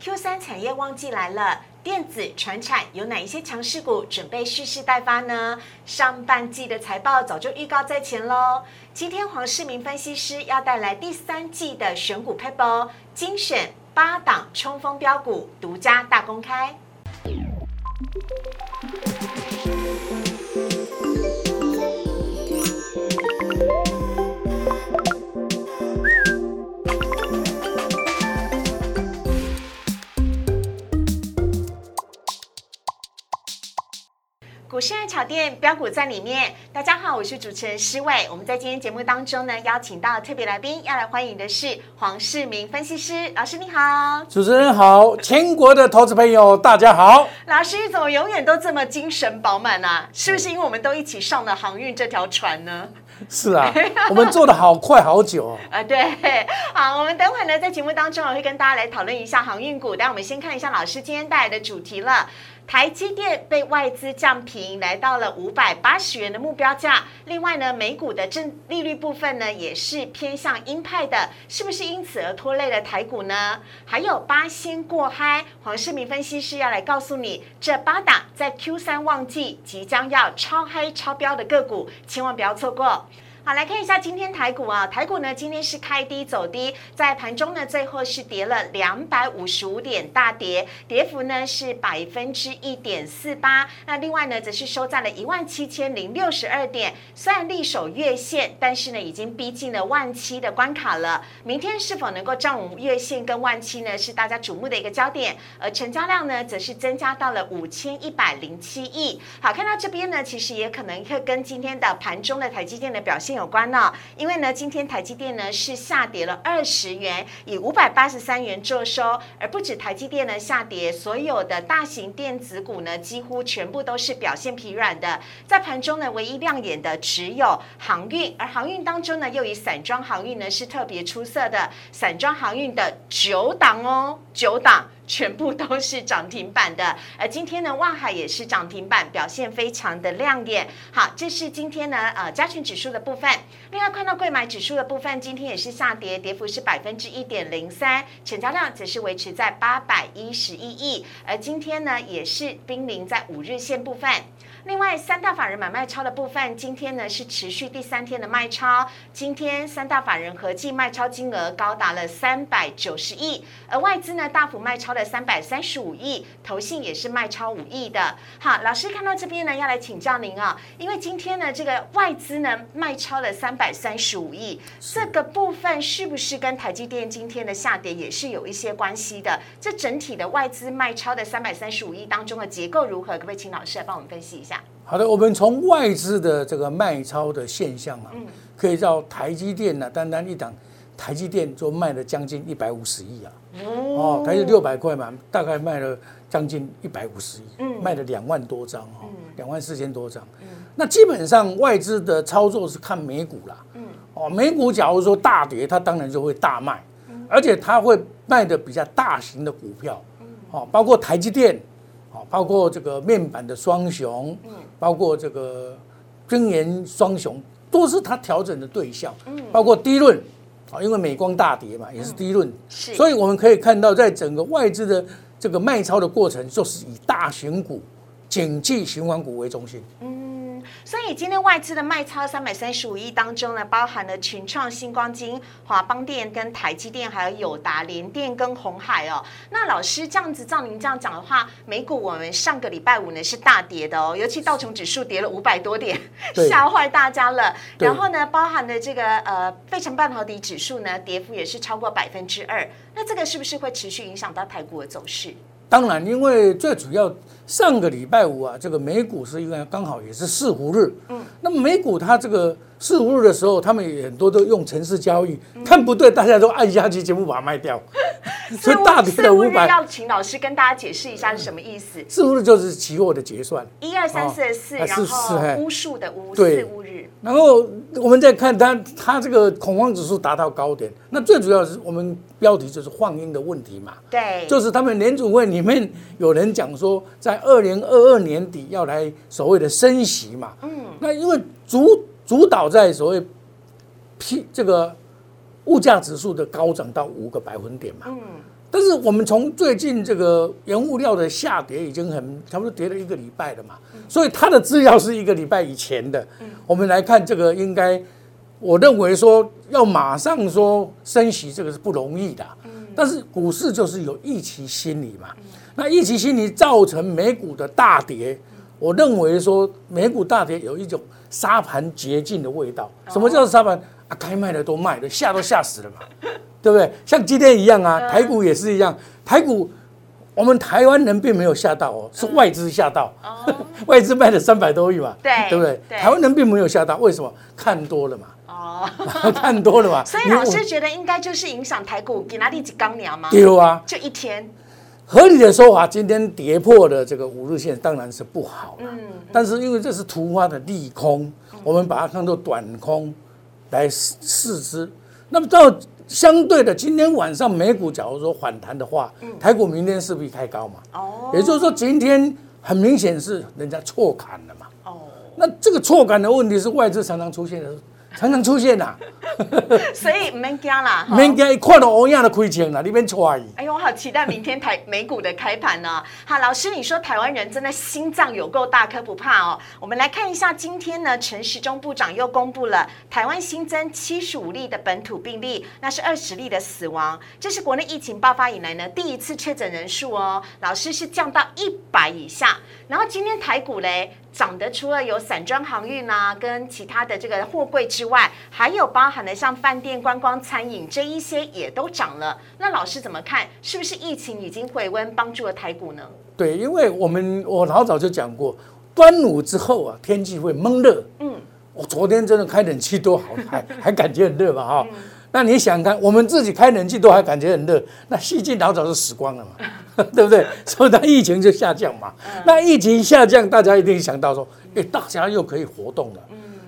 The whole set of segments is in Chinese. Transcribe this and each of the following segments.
Q 三产业旺季来了，电子、船产有哪一些强势股准备蓄势待发呢？上半季的财报早就预告在前喽。今天黄世明分析师要带来第三季的选股 paper，精选八档冲锋标股，独家大公开。股市爱炒店标股在里面。大家好，我是主持人施伟。我们在今天节目当中呢，邀请到特别来宾，要来欢迎的是黄世明分析师老师，你好。主持人好，全国的投资朋友大家好。老师怎么永远都这么精神饱满呢？是不是因为我们都一起上了航运这条船呢？是啊，我们做的好快好久哦。啊，对，好，我们等会呢在节目当中我会跟大家来讨论一下航运股。但我们先看一下老师今天带来的主题了。台积电被外资降平，来到了五百八十元的目标价。另外呢，美股的正利率部分呢，也是偏向鹰派的，是不是因此而拖累了台股呢？还有八仙过嗨，黄世明分析师要来告诉你，这八档在 Q 三旺季即将要超嗨超标的个股，千万不要错过。好，来看一下今天台股啊，台股呢今天是开低走低，在盘中呢最后是跌了两百五十五点，大跌，跌幅呢是百分之一点四八。那另外呢，则是收在了一万七千零六十二点，虽然力守月线，但是呢已经逼近了万七的关卡了。明天是否能够站稳月线跟万七呢，是大家瞩目的一个焦点。而成交量呢，则是增加到了五千一百零七亿。好，看到这边呢，其实也可能会跟今天的盘中的台积电的表现。有关呢，因为呢，今天台积电呢是下跌了二十元，以五百八十三元做收，而不止台积电呢下跌，所有的大型电子股呢几乎全部都是表现疲软的。在盘中呢，唯一亮眼的只有航运，而航运当中呢，又以散装航运呢是特别出色的，散装航运的九档哦，九档。全部都是涨停板的，而今天呢，望海也是涨停板，表现非常的亮眼。好，这是今天呢，呃，加权指数的部分。另外，看到贵买指数的部分，今天也是下跌，跌幅是百分之一点零三，成交量则是维持在八百一十一亿，而今天呢，也是濒临在五日线部分。另外，三大法人买卖超的部分，今天呢是持续第三天的卖超。今天三大法人合计卖超金额高达了三百九十亿，而外资呢大幅卖超了三百三十五亿，投信也是卖超五亿的。好，老师看到这边呢，要来请教您啊，因为今天呢这个外资呢卖超了三百三十五亿，这个部分是不是跟台积电今天的下跌也是有一些关系的？这整体的外资卖超的三百三十五亿当中的结构如何？可不可以请老师来帮我们分析一下？好的，我们从外资的这个卖超的现象啊，可以到台积电呢，单单一档台积电就卖了将近一百五十亿啊，哦，台积六百块嘛，大概卖了将近一百五十亿，卖了两万多张哈，两万四千多张。那基本上外资的操作是看美股啦，哦，美股假如说大跌，它当然就会大卖，而且它会卖的比较大型的股票，哦，包括台积电。好，包括这个面板的双雄，嗯，包括这个晶圆双雄，都是它调整的对象，嗯，包括低润，啊，因为美光大跌嘛，也是低润，是，所以我们可以看到，在整个外资的这个卖超的过程，就是以大型股、景气循环股为中心，嗯。所以今天外资的卖超三百三十五亿当中呢，包含了群创、星光金、华邦电跟台积电，还有友达、联电跟红海哦。那老师这样子照您这样讲的话，美股我们上个礼拜五呢是大跌的哦，尤其道琼指数跌了五百多点，吓坏大家了。然后呢，包含的这个呃费城半导体指数呢，跌幅也是超过百分之二。那这个是不是会持续影响到台股的走势？当然，因为最主要上个礼拜五啊，这个美股是一个刚好也是四五日，嗯，那么美股它这个四五日的时候，他们也很多都用城市交易，看不对，大家都按下去，全部把它卖掉。所以大跌的五百，要请老师跟大家解释一下是什么意思。四五日就是期货的结算，一二三四的四，然后巫术的巫，四五日。然后我们再看它，它这个恐慌指数达到高点，那最主要是我们标题就是放鹰的问题嘛。对，就是他们联储会里面有人讲说，在二零二二年底要来所谓的升息嘛。嗯。那因为主主导在所谓 P 这个物价指数的高涨到五个百分点嘛。嗯。但是我们从最近这个原物料的下跌已经很差不多跌了一个礼拜了嘛，所以它的资料是一个礼拜以前的。我们来看这个，应该我认为说要马上说升息，这个是不容易的。但是股市就是有预期心理嘛，那预期心理造成美股的大跌，我认为说美股大跌有一种沙盘捷径的味道。什么叫沙盘？啊，该卖的都卖了，吓都吓死了嘛。对不对？像今天一样啊，台股也是一样。台股，我们台湾人并没有吓到哦，是外资吓到。外资卖了三百多亿嘛，对对不对？台湾人并没有吓到，为什么？看多了嘛。哦，看多了嘛。所以老师觉得应该就是影响台股给哪里几钢苗吗？丢啊，就一天。合理的说法，今天跌破的这个五日线当然是不好了。嗯。但是因为这是突发的利空，我们把它看作短空来试之。那么到。相对的，今天晚上美股假如说反弹的话，台股明天是不是开高嘛？哦，也就是说今天很明显是人家错砍了嘛。哦，那这个错砍的问题是外资常常出现的。常常出现呐，所以免惊啦，免惊，一看到欧亚的亏钱啦，你别揣。哎呦，我好期待明天台美股的开盘呢。好，老师，你说台湾人真的心脏有够大，可不怕哦。我们来看一下，今天呢，陈时中部长又公布了台湾新增七十五例的本土病例，那是二十例的死亡，这是国内疫情爆发以来呢第一次确诊人数哦。老师是降到一百以下，然后今天台股嘞。涨得除了有散装航运啊，跟其他的这个货柜之外，还有包含了像饭店、观光、餐饮这一些也都涨了。那老师怎么看？是不是疫情已经回温，帮助了台股呢？对，因为我们我老早就讲过，端午之后啊，天气会闷热。嗯，我昨天真的开冷气都好，还还感觉很热嘛哈。那你想看，我们自己开冷气都还感觉很热，那细菌老早就死光了嘛，对不对？所以它疫情就下降嘛。那疫情下降，大家一定想到说，哎，大家又可以活动了。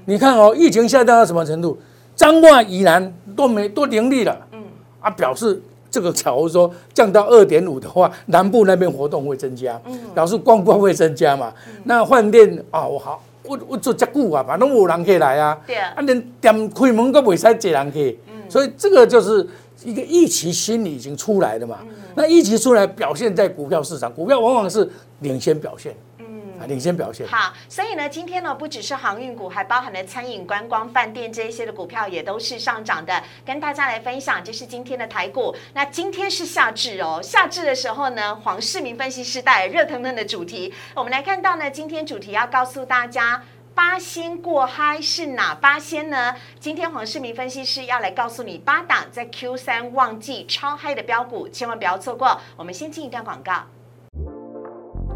你看哦，疫情下降到什么程度？彰化以南都没都盈利了。嗯，啊，表示这个假如说降到二点五的话，南部那边活动会增加，表示观光会增加嘛。那饭店啊，我好，我我做这久啊，反正有人可以来啊。对啊，啊连店开门都未使坐人去。所以这个就是一个预期心理已经出来的嘛？那预期出来表现在股票市场，股票往往是领先表现，嗯，啊，领先表现。好，所以呢，今天呢，不只是航运股，还包含了餐饮、观光、饭店这一些的股票也都是上涨的，跟大家来分享，这是今天的台股。那今天是夏至哦，夏至的时候呢，黄世明分析师带热腾腾的主题，我们来看到呢，今天主题要告诉大家。八仙过嗨是哪八仙呢？今天黄世明分析师要来告诉你八档在 Q 三旺季超嗨的标股，千万不要错过。我们先进一段广告，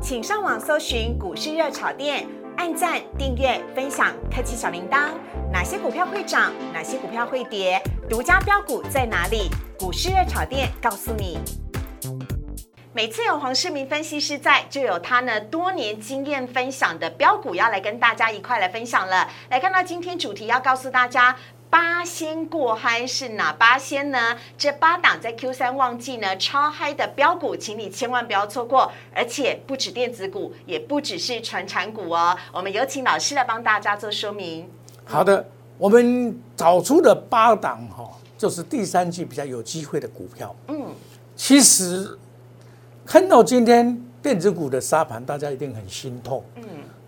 请上网搜寻股市热炒店，按赞、订阅、分享，开启小铃铛。哪些股票会涨？哪些股票会跌？独家标股在哪里？股市热炒店告诉你。每次有黄世明分析师在，就有他呢多年经验分享的标股要来跟大家一块来分享了。来看到今天主题要告诉大家，八仙过嗨是哪八仙呢？这八档在 Q 三旺季呢超嗨的标股，请你千万不要错过。而且不止电子股，也不只是传产股哦。我们有请老师来帮大家做说明。好的，我们找出的八档哈，就是第三季比较有机会的股票。嗯，其实。看到今天电子股的杀盘，大家一定很心痛。嗯，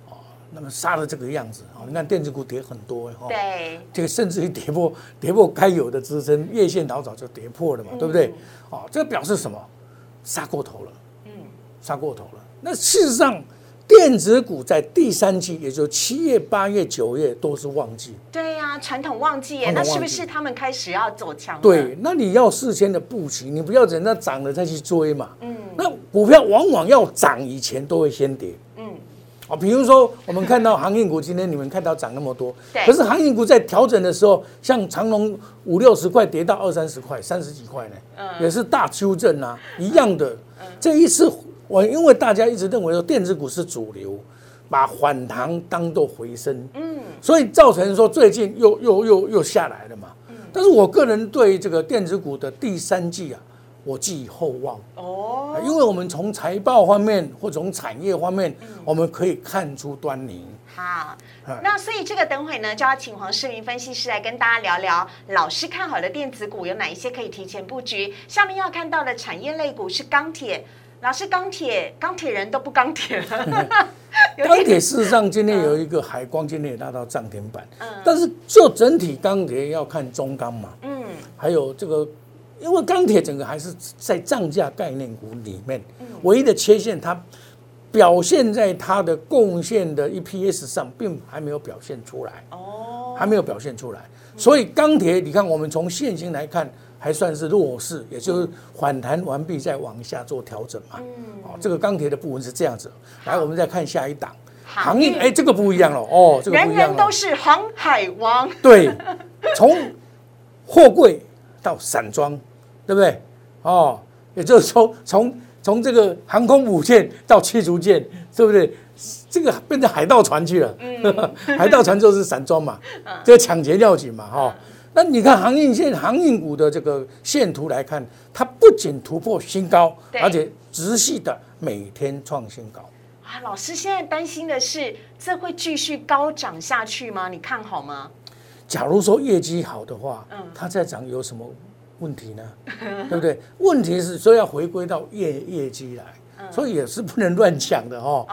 哦，那么杀的这个样子，啊，你看电子股跌很多，哈，对，这个甚至于跌破跌破该有的支撑，月线老早就跌破了嘛，对不对？哦，这表示什么？杀过头了，嗯，杀过头了。那事实上。电子股在第三季，也就七月、八月、九月都是旺季。对呀，传统旺季耶，那是不是他们开始要走强？对，那你要事先的布局，你不要等它涨了再去追嘛。嗯，那股票往往要涨以前都会先跌。嗯，啊，比如说我们看到航运股今天你们看到涨那么多，可是航运股在调整的时候，像长隆五六十块跌到二三十块、三十几块呢，嗯，也是大修正啊，一样的。这一次。我因为大家一直认为说电子股是主流，把反弹当做回升，嗯，所以造成说最近又又又又下来了嘛，嗯，但是我个人对这个电子股的第三季啊，我寄予厚望，哦，因为我们从财报方面或从产业方面，我们可以看出端倪。好，那所以这个等会呢，就要请黄世明分析师来跟大家聊聊，老师看好的电子股有哪一些可以提前布局。下面要看到的产业类股是钢铁，老师钢铁钢铁人都不钢铁了。钢铁事实上今天有一个海光，今天也拉到涨停板。嗯，但是就整体钢铁要看中钢嘛。嗯，还有这个，因为钢铁整个还是在涨价概念股里面，唯一的缺陷它。表现在它的贡献的 EPS 上，并还没有表现出来哦，还没有表现出来。所以钢铁，你看我们从现行来看，还算是弱势，也就是反弹完毕再往下做调整嘛。嗯，哦，这个钢铁的部分是这样子。来，我们再看下一档航运，哎，这个不一样了哦，这个人人都是航海王。对，从货柜到散装，对不对？哦，也就是说从。从这个航空母舰到驱逐舰，对不对？这个变成海盗船去了。海盗船就是散装嘛，这个抢劫要紧嘛，哈。那你看航运线、航运股的这个线图来看，它不仅突破新高，而且直系的每天创新高。啊，老师现在担心的是，这会继续高涨下去吗？你看好吗？假如说业绩好的话，嗯，它再涨有什么？问题呢，对不对？问题是说要回归到业业绩来，所以也是不能乱讲的哦。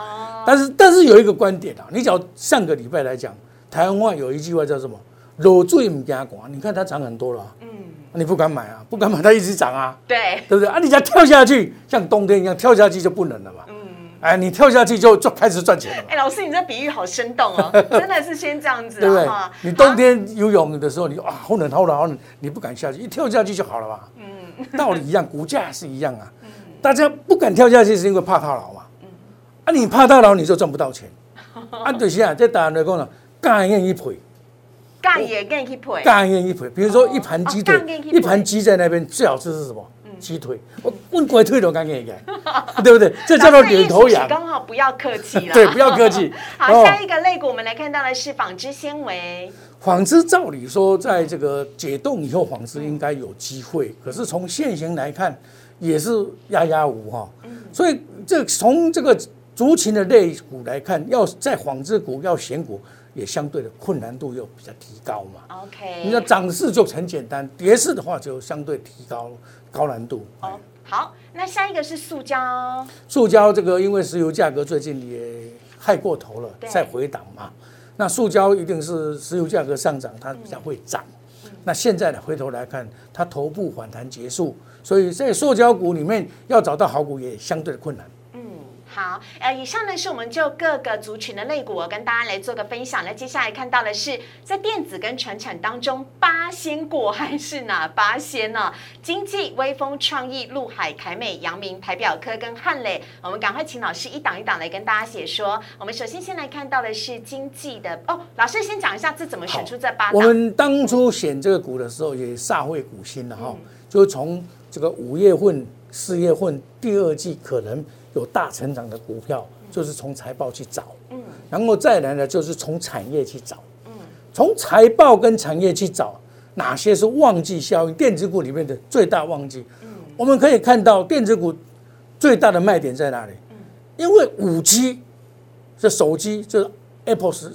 但是但是有一个观点啊，你只要上个礼拜来讲，台湾话有一句话叫什么？裸坠唔加管，你看它涨很多了，嗯，你不敢买啊，不敢买，它一直涨啊，对，对不对啊？你只要跳下去，像冬天一样跳下去就不冷了嘛。嗯哎，你跳下去就就开始赚钱了。哎，老师，你这比喻好生动哦，真的是先这样子，对不对？你冬天游泳的时候，你啊好冷好冷好冷，你不敢下去，一跳下去就好了嘛。嗯，道理一样，股价是一样啊。嗯，大家不敢跳下去是因为怕套牢嘛。嗯，啊，你怕套牢你就赚不到钱。啊，就是啊，这打来讲呢，干愿意赔，干也愿意赔，干愿意配。比如说一盘鸡腿，一盘鸡在那边，最好吃是什么？鸡腿，我问鬼腿都敢给你 对不对？这叫做领头羊。刚好不要客气了。对，不要客气。好，下一个肋骨，我们来看到的是纺织纤维。纺织照理说，在这个解冻以后，纺织应该有机会。可是从现行来看，也是压压无哈。所以这从这个族群的肋骨来看，要在纺织股要选股。也相对的困难度又比较提高嘛。OK，你要涨势就很简单，跌势的话就相对提高高难度。哦，好，那下一个是塑胶。塑胶这个因为石油价格最近也害过头了，再回档嘛。那塑胶一定是石油价格上涨，它比较会涨。那现在呢，回头来看，它头部反弹结束，所以在塑胶股里面要找到好股也相对的困难。好，呃，以上呢是我们就各个族群的类股，跟大家来做个分享。那接下来看到的是在电子跟传产当中，八仙过海是哪八仙呢？经济、微风、创意、陆海、凯美、阳明、台表科跟汉磊，我们赶快请老师一档一档来跟大家解说。我们首先先来看到的是经济的哦，老师先讲一下这怎么选出这八档。我们当初选这个股的时候也煞费苦心了哈，就从这个五月份、四月份第二季可能。有大成长的股票，就是从财报去找，嗯，然后再来呢，就是从产业去找，嗯，从财报跟产业去找哪些是旺季效应，电子股里面的最大旺季，嗯，我们可以看到电子股最大的卖点在哪里？嗯，因为五 G 这手机就是 Apple 十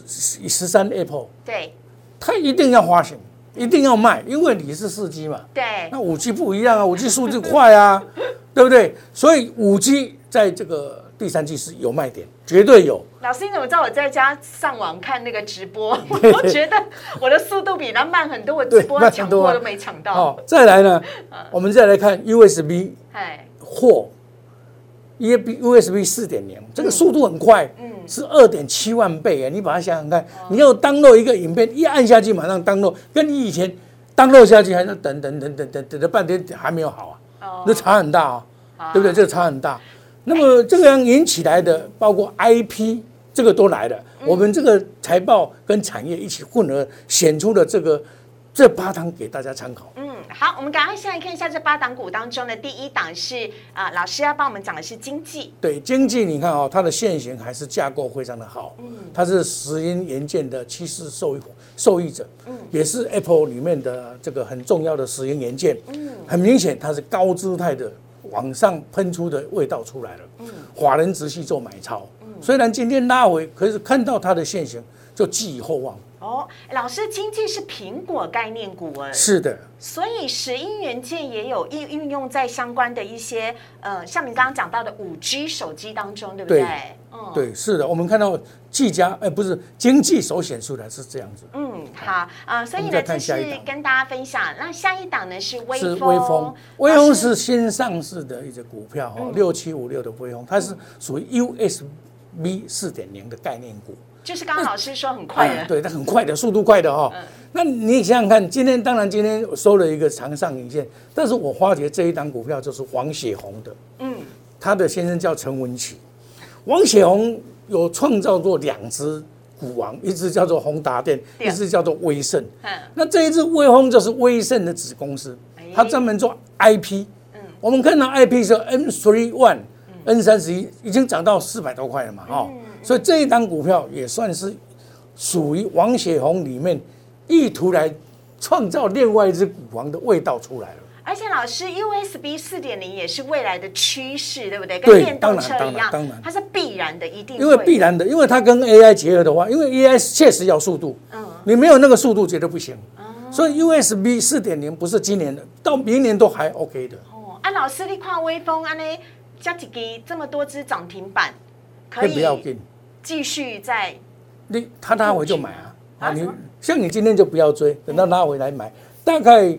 十三 Apple，对，它一定要发行，一定要卖，因为你是四 G 嘛，对，那五 G 不一样啊，五 G 速度快啊，对不对？所以五 G。在这个第三季是有卖点，绝对有。老师，你怎么知道我在家上网看那个直播？我觉得我的速度比他慢很多，我直播抢货都没抢到。哦，再来呢，我们再来看 USB，哎，或 U USB 四点零，这个速度很快，嗯，是二点七万倍哎，你把它想想看，你要登录一个影片，一按下去马上登录，跟你以前登录下去还要等等等等等等了半天还没有好啊，哦，那差很大啊，对不对？这个差很大。那么这个样引起来的，包括 IP 这个都来了。我们这个财报跟产业一起混合，显出了这个这八档给大家参考。嗯，好，我们赶快先来看一下这八档股当中的第一档是啊，老师要帮我们讲的是经济。对，经济你看哦，它的现形还是架构非常的好。嗯，它是石英元件的趋势受受益者。嗯，也是 Apple 里面的这个很重要的石英元件。嗯，很明显它是高姿态的。往上喷出的味道出来了。嗯，法人直系做买超，虽然今天拉回，可是看到它的现形就寄予厚望。哦，老师，经济是苹果概念股哎，是的，所以石英元件也有运运用在相关的一些呃，像你刚刚讲到的五 G 手机当中，对不对？嗯，对，是的，我们看到技嘉，哎，不是经济首显出来是这样子。嗯，好啊，所以呢，这是跟大家分享。那下一档呢是微风，微风，微风是新上市的一只股票哈，六七五六的微风，它是属于 USB 四点零的概念股。就是刚刚老师说很快的，对，它很快的，速度快的哈。那你想想看，今天当然今天收了一个长上影线，但是我发觉这一档股票就是王雪红的，嗯，他的先生叫陈文琪，王雪红有创造过两只股王，一只叫做宏达电，一只叫做威盛。嗯，那这一只威风就是威盛的子公司，它专门做 IP。嗯，我们看到 IP 是 N three one，N 三十一已经涨到四百多块了嘛，哈。所以这一档股票也算是属于王雪红里面意图来创造另外一只股王的味道出来了。而且老师，USB 四点零也是未来的趋势，对不对？跟电动车一样，当然它是必然的，一定因为必然的，因为它跟 AI 结合的话，因为 AI 确实要速度，嗯，你没有那个速度绝对不行。所以 USB 四点零不是今年的，到明年都还 OK 的。哦，啊，老师，你看微风安尼，加几个这么多只涨停板，可以。继续在，你他拉回就买啊！啊，你像你今天就不要追，等到拉回来买。大概，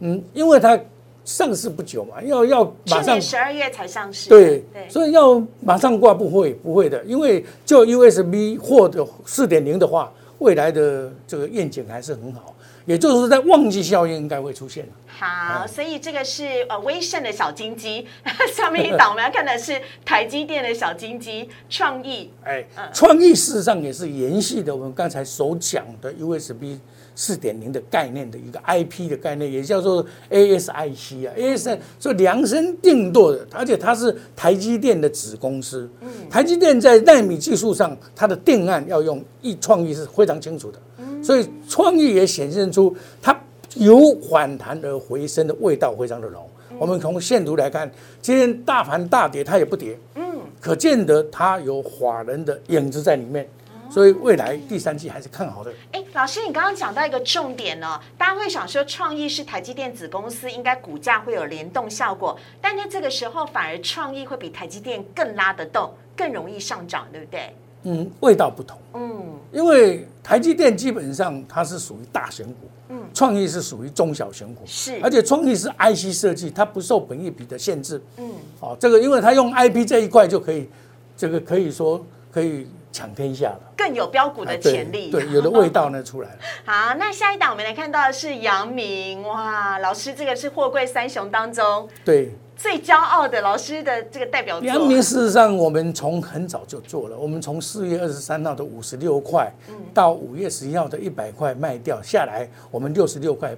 嗯，因为它上市不久嘛，要要马上十二月才上市，对，所以要马上挂不会不会的，因为就 USB 或者四点零的话，未来的这个愿景还是很好。也就是在旺季效应应该会出现。好，所以这个是呃威盛的小金鸡，下面一档我们要看的是台积电的小金鸡创意。哎，创意事实上也是延续的我们刚才所讲的 USB 四点零的概念的一个 IP 的概念，也叫做 ASIC 啊，AS 就量身定做的，而且它是台积电的子公司。嗯，台积电在纳米技术上，它的定案要用一创意是非常清楚的。所以创意也显现出它由反弹而回升的味道非常的浓。我们从线图来看，今天大盘大跌，它也不跌，嗯，可见得它有法人的影子在里面。所以未来第三季还是看好的。哎，老师，你刚刚讲到一个重点呢，大家会想说创意是台积电子公司，应该股价会有联动效果，但在这个时候反而创意会比台积电更拉得动，更容易上涨，对不对？嗯，味道不同。嗯，因为台积电基本上它是属于大型股，嗯，创意是属于中小型股，是，而且创意是 IC 设计，它不受本益比的限制，嗯，哦，这个因为它用 IP 这一块就可以，这个可以说可以抢天下了，更有标股的潜力，对，有的味道呢出来了。好，那下一档我们来看到的是阳明，哇，老师这个是货柜三雄当中，对。最骄傲的老师的这个代表作，阳明事实上我们从很早就做了，我们从四月二十三号的五十六块，到五月十一号的一百块卖掉下来，我们六十六块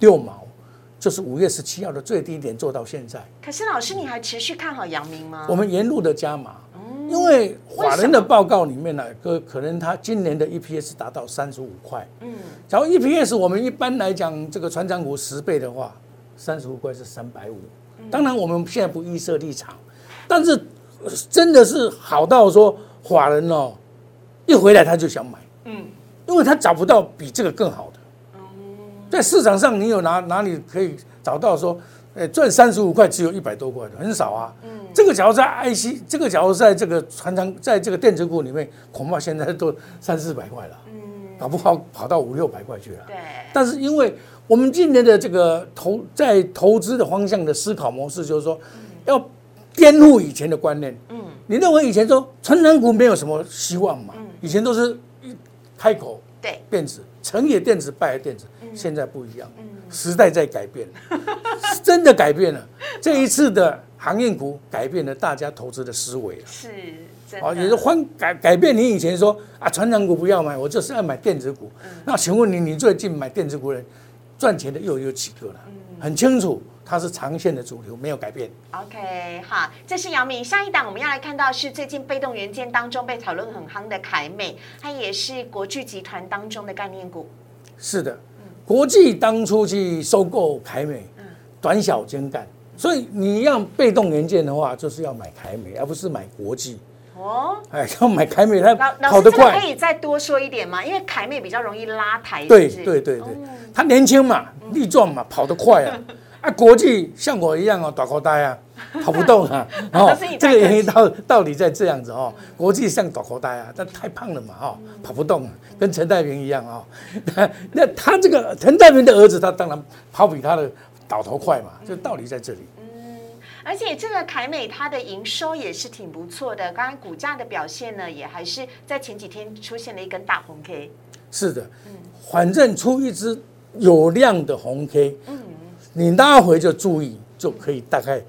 六毛，就是五月十七号的最低点做到现在。可是老师，你还持续看好阳明吗？我们沿路的加码，因为法人的报告里面呢，可可能他今年的 EPS 达到三十五块，嗯，假如 EPS 我们一般来讲这个船长股十倍的话，三十五块是三百五。当然，我们现在不预设立场，但是真的是好到说，法人哦，一回来他就想买，嗯，因为他找不到比这个更好的。在市场上，你有哪哪里可以找到说，哎，赚三十五块只有一百多块的，很少啊。嗯，这个假如在 IC，这个假如在这个传长，在这个电子股里面，恐怕现在都三四百块了，嗯，搞不好跑到五六百块去了。对，但是因为。我们今年的这个投在投资的方向的思考模式，就是说，要颠覆以前的观念。嗯，你认为以前说成长股没有什么希望嘛？嗯，以前都是一开口对电子成也电子败也电子，现在不一样，时代在改变，真的改变了。这一次的行业股改变了大家投资的思维是，哦，也是换改改变你以前说啊，成长股不要买，我就是要买电子股。那请问你，你最近买电子股的？赚钱的又有几个了？很清楚，它是长线的主流，没有改变。OK，好，这是姚明。下一档我们要来看到是最近被动元件当中被讨论很夯的凯美，它也是国巨集团当中的概念股。是的，国际当初去收购凯美，短小精干，所以你要被动元件的话，就是要买凯美，而不是买国际。哦，哎，要买凯美，它跑得快。可以再多说一点吗？因为凯美比较容易拉抬。对对对对，它年轻嘛，力壮嘛，跑得快啊。啊，国际像我一样哦，短口呆啊，跑不动啊。哦，这个原因到到底在这样子哦。国际像短口呆啊，但太胖了嘛，哦，跑不动，跟陈太平一样哦。那他这个陈太平的儿子，他当然跑比他的倒头快嘛，就道理在这里。而且这个凯美它的营收也是挺不错的，刚刚股价的表现呢，也还是在前几天出现了一根大红 K。是的，嗯，反正出一只有量的红 K，嗯，你拉回就注意，就可以大概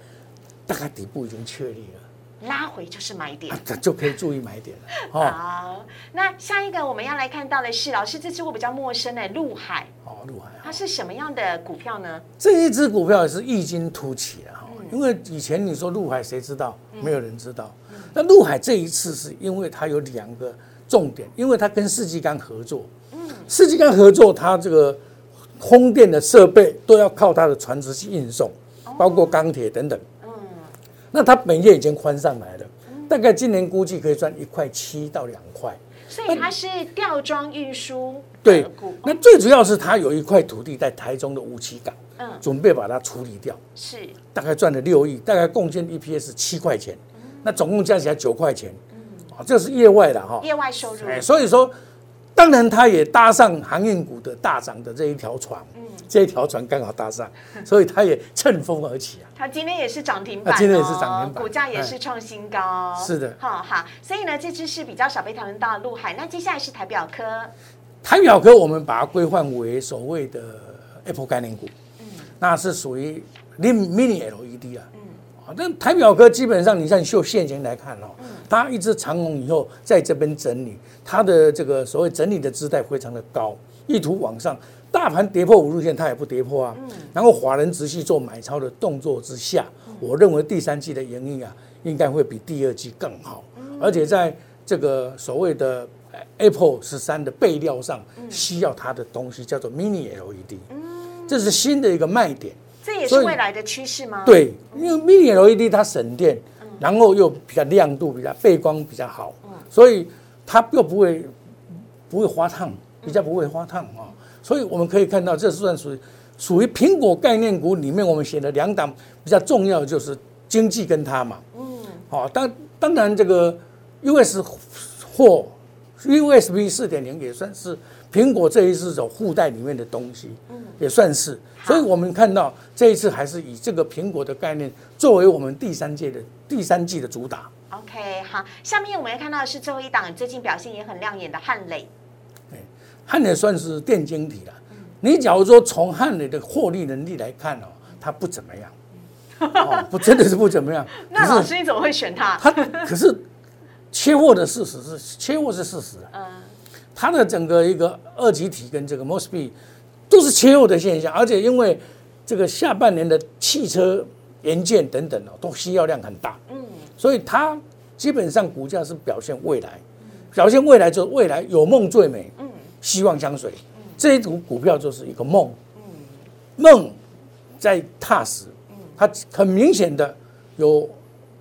大概底部已经确立了。拉回就是买点，就可以注意买点了。好，那下一个我们要来看到的是，老师这支我比较陌生的陆海。哦，陆海，它是什么样的股票呢？这一只股票也是异军突起的。因为以前你说陆海谁知道？没有人知道。那陆海这一次是因为它有两个重点，因为它跟世纪钢合作。嗯，世纪钢合作，它这个风电的设备都要靠它的船只去运送，包括钢铁等等。嗯，那它本业已经宽上来了，大概今年估计可以赚一块七到两块。所以它是吊装运输。对，那最主要是它有一块土地在台中的五七港。准备把它处理掉，是大概赚了六亿，大概贡献 EPS 七块钱，那总共加起来九块钱，啊，这是业外的哈，业外收入。哎，所以说，当然他也搭上航运股的大涨的这一条船，嗯，这一条船刚好搭上，所以他也乘风而起啊。他今天也是涨停板，今天也是涨停板，股价也是创新高。是的，好好，所以呢，这只是比较少被讨论到的陆海。那接下来是台表科，台表科我们把它规范为所谓的 Apple 概念股。那是属于 mini LED 啊，啊，但台表科基本上你像秀现行来看哦，它一只长龙以后在这边整理，它的这个所谓整理的姿态非常的高，意图往上，大盘跌破五日线它也不跌破啊，然后华人直系做买超的动作之下，我认为第三季的盈利啊应该会比第二季更好，而且在这个所谓的 Apple 十三的备料上需要它的东西叫做 mini LED。这是新的一个卖点，这也是未来的趋势吗？对，因为 Mini LED 它省电，然后又比较亮度比较背光比较好，所以它又不会不会花烫，比较不会花烫啊。所以我们可以看到，这算属于属于苹果概念股里面，我们写的两档比较重要的就是经济跟它嘛。嗯，好，当当然这个 US 或 USB 四点零也算是。苹果这一次走附带里面的东西，嗯，也算是，所以我们看到这一次还是以这个苹果的概念作为我们第三届的第三季的主打。OK，好，下面我们要看到的是最后一档最近表现也很亮眼的汉磊。对，汉磊算是电晶体了。你假如说从汉磊的获利能力来看哦，它不怎么样。哦，不，真的是不怎么样。那老师你怎么会选它？它可是切货的事实是切货是事实啊。嗯。它的整个一个二极体跟这个 Mosby 都是切入的现象，而且因为这个下半年的汽车元件等等哦，都需要量很大，嗯，所以它基本上股价是表现未来，表现未来就未来有梦最美，嗯，希望相随，这一组股票就是一个梦，嗯，梦在踏实，嗯，它很明显的有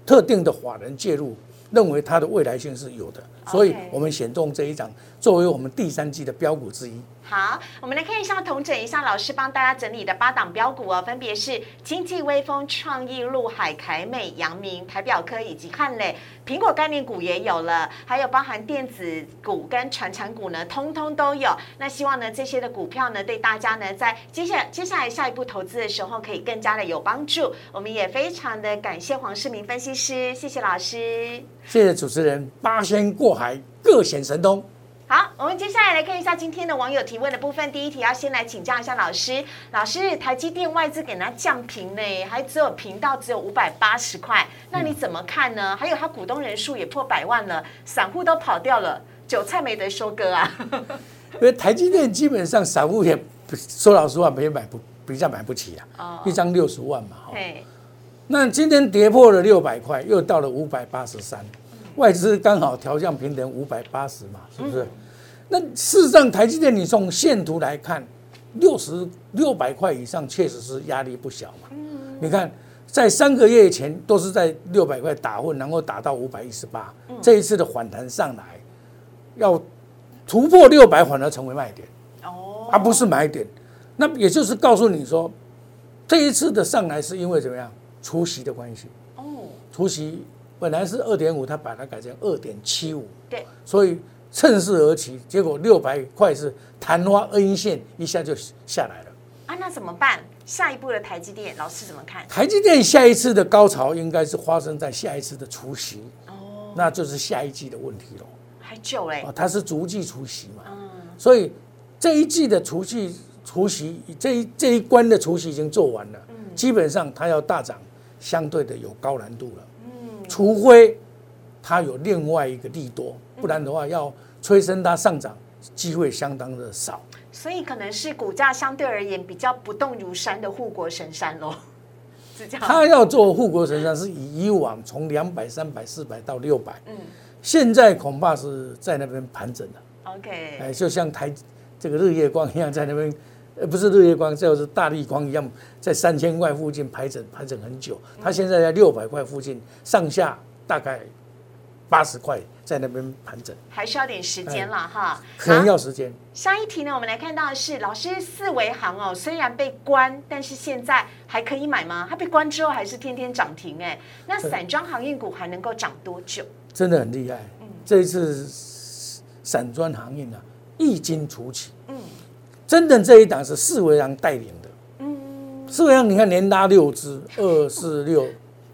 特定的法人介入。认为它的未来性是有的，所以我们选中这一张作为我们第三季的标股之一。好，我们来看一下，同整一下老师帮大家整理的八档标股哦，分别是经济微风、创意、陆海、凯美、阳明、台表科以及汉磊。苹果概念股也有了，还有包含电子股跟传产股呢，通通都有。那希望呢这些的股票呢，对大家呢在接下接下来下一步投资的时候，可以更加的有帮助。我们也非常的感谢黄世明分析师，谢谢老师，谢谢主持人。八仙过海，各显神通。好，我们接下来来看一下今天的网友提问的部分。第一题要先来请教一下老师，老师，台积电外资给它降平呢，还只有频道只有五百八十块，那你怎么看呢？还有它股东人数也破百万了，散户都跑掉了，韭菜没得收割啊。因为台积电基本上散户也说老实话，没买不比较买不起啊，一张六十万嘛。对。那今天跌破了六百块，又到了五百八十三，外资刚好调降平等五百八十嘛，是不是？那事实上，台积电你从线图来看，六十六百块以上确实是压力不小嘛。嗯，你看在三个月前都是在六百块打混，然后打到五百一十八，这一次的反弹上来，要突破六百反而成为卖点，哦，而不是买点。那也就是告诉你说，这一次的上来是因为怎么样？除息的关系。哦，除息本来是二点五，它把它改成二点七五。对，所以趁势而起，结果六百块是昙花恩线一下就下来了。啊，那怎么办？下一步的台积电，老师怎么看？台积电下一次的高潮应该是发生在下一次的除夕。哦，那就是下一季的问题了。还久嘞。它是逐季除夕嘛。嗯。所以这一季的除夕。除夕这一这一关的除夕已经做完了，基本上它要大涨，相对的有高难度了。嗯，除非它有另外一个利多，不然的话要催生它上涨机会相当的少。所以可能是股价相对而言比较不动如山的护国神山喽。他要做护国神山，是以以往从两百、三百、四百到六百，嗯，现在恐怕是在那边盘整了。OK，哎，就像台这个日月光一样，在那边。呃，不是日月光，就是大力光一样，在三千块附近排整排整很久。他现在在六百块附近，上下大概八十块在那边盘整，还需要点时间了哈，可能要时间。下一题呢，我们来看到的是老师四维行哦，虽然被关，但是现在还可以买吗？它被关之后还是天天涨停哎，那散装航运股还能够涨多久？真的很厉害，嗯，这一次散装航运啊，一经初起，嗯。真的这一档是四维行带领的，嗯，四维行你看连拉六只，二四六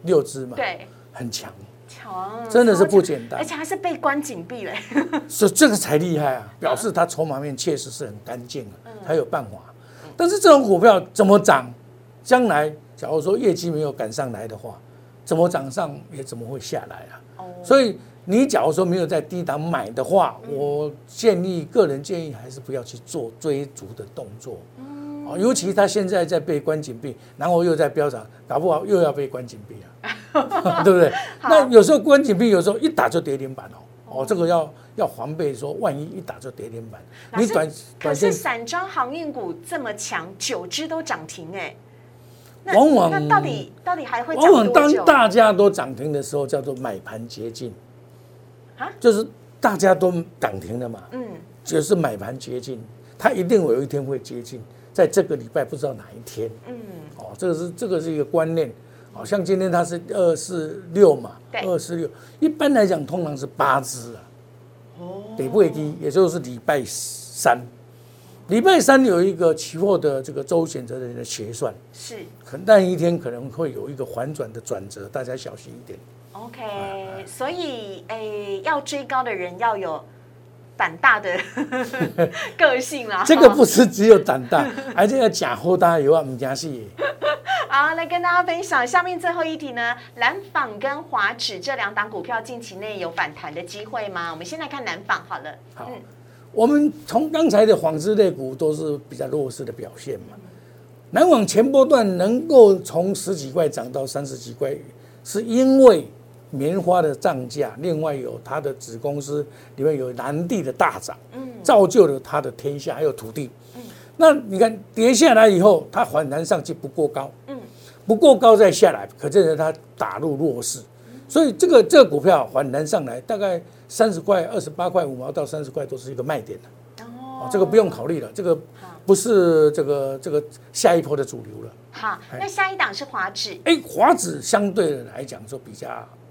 六只嘛，对，很强，强，真的是不简单，而且还是被关紧闭了，所以这个才厉害啊，表示它筹码面确实是很干净啊，才有办法。但是这种股票怎么涨，将来假如说业绩没有赶上来的话，怎么涨上也怎么会下来啊？哦，所以。你假如说没有在低档买的话，我建议个人建议还是不要去做追逐的动作，哦，尤其他现在在被关紧闭，然后又在飙涨，搞不好又要被关紧闭啊，对不对？那有时候关紧闭，有时候一打就跌停板哦，哦，这个要要防备，说万一一打就跌停板。你短可是散装航运股这么强，九只都涨停哎，往往那到底到底还会往往当大家都涨停的时候，叫做买盘接近。就是大家都涨停了嘛，嗯，就是买盘接近，它一定有一天会接近，在这个礼拜不知道哪一天，嗯，哦，这个是这个是一个观念，好像今天它是二四六嘛，二四六，一般来讲通常是八支啊，哦，得不会低，也就是礼拜三，礼拜三有一个期货的这个周选择人的结算，是，可但一天可能会有一个反转的转折，大家小心一点。OK，所以诶，要追高的人要有胆大的 个性啦。这个不是只有胆大，而且要假货大有啊，唔假是。好，来跟大家分享下面最后一题呢，蓝纺跟华指这两档股票近期内有反弹的机会吗？我们先来看蓝纺好了。好，我们从刚才的纺织类股都是比较弱势的表现嘛。南纺前波段能够从十几块涨到三十几块，是因为。棉花的涨价，另外有它的子公司里面有南地的大涨，嗯，造就了它的天下还有土地，嗯，那你看跌下来以后，它反弹上去不过高，嗯，不过高再下来，可见它打入弱势，所以这个这个股票反弹上来，大概三十块、二十八块五毛到三十块都是一个卖点。的，哦，这个不用考虑了，这个不是这个这个下一波的主流了。好，那下一档是华指，哎，华指相对的来讲说比较。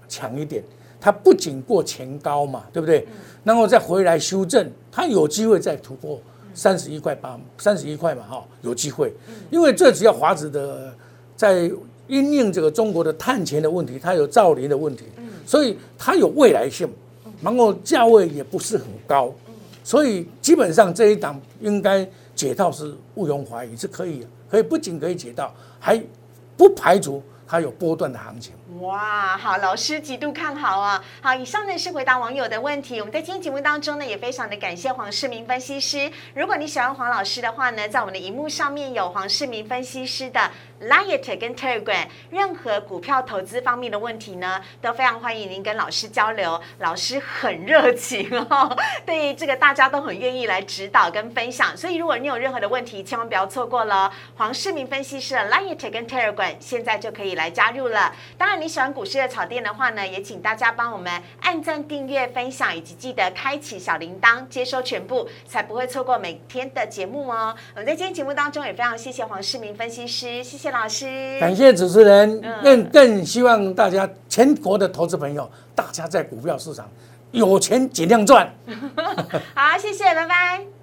强一点，它不仅过前高嘛，对不对？然后再回来修正，它有机会再突破三十一块八，三十一块嘛，哈，有机会。因为这只要华子的在因应这个中国的碳钱的问题，它有造林的问题，所以它有未来性，然后价位也不是很高，所以基本上这一档应该解套是毋庸怀疑，是可以，可以不仅可以解套，还不排除。它有波段的行情，哇，好，老师极度看好啊！好，以上呢是回答网友的问题。我们在今天节目当中呢，也非常的感谢黄世明分析师。如果你喜欢黄老师的话呢，在我们的荧幕上面有黄世明分析师的 Line 跟 Telegram，任何股票投资方面的问题呢，都非常欢迎您跟老师交流。老师很热情哦，对这个大家都很愿意来指导跟分享。所以如果你有任何的问题，千万不要错过了黄世明分析师的 Line 跟 Telegram，现在就可以来加入了。当然，你喜欢股市的草店的话呢，也请大家帮我们按赞、订阅、分享，以及记得开启小铃铛，接收全部，才不会错过每天的节目哦。我们在今天节目当中也非常谢谢黄世明分析师，谢谢老师，感谢主持人，更更希望大家全国的投资朋友，大家在股票市场有钱尽量赚。好，谢谢，拜拜。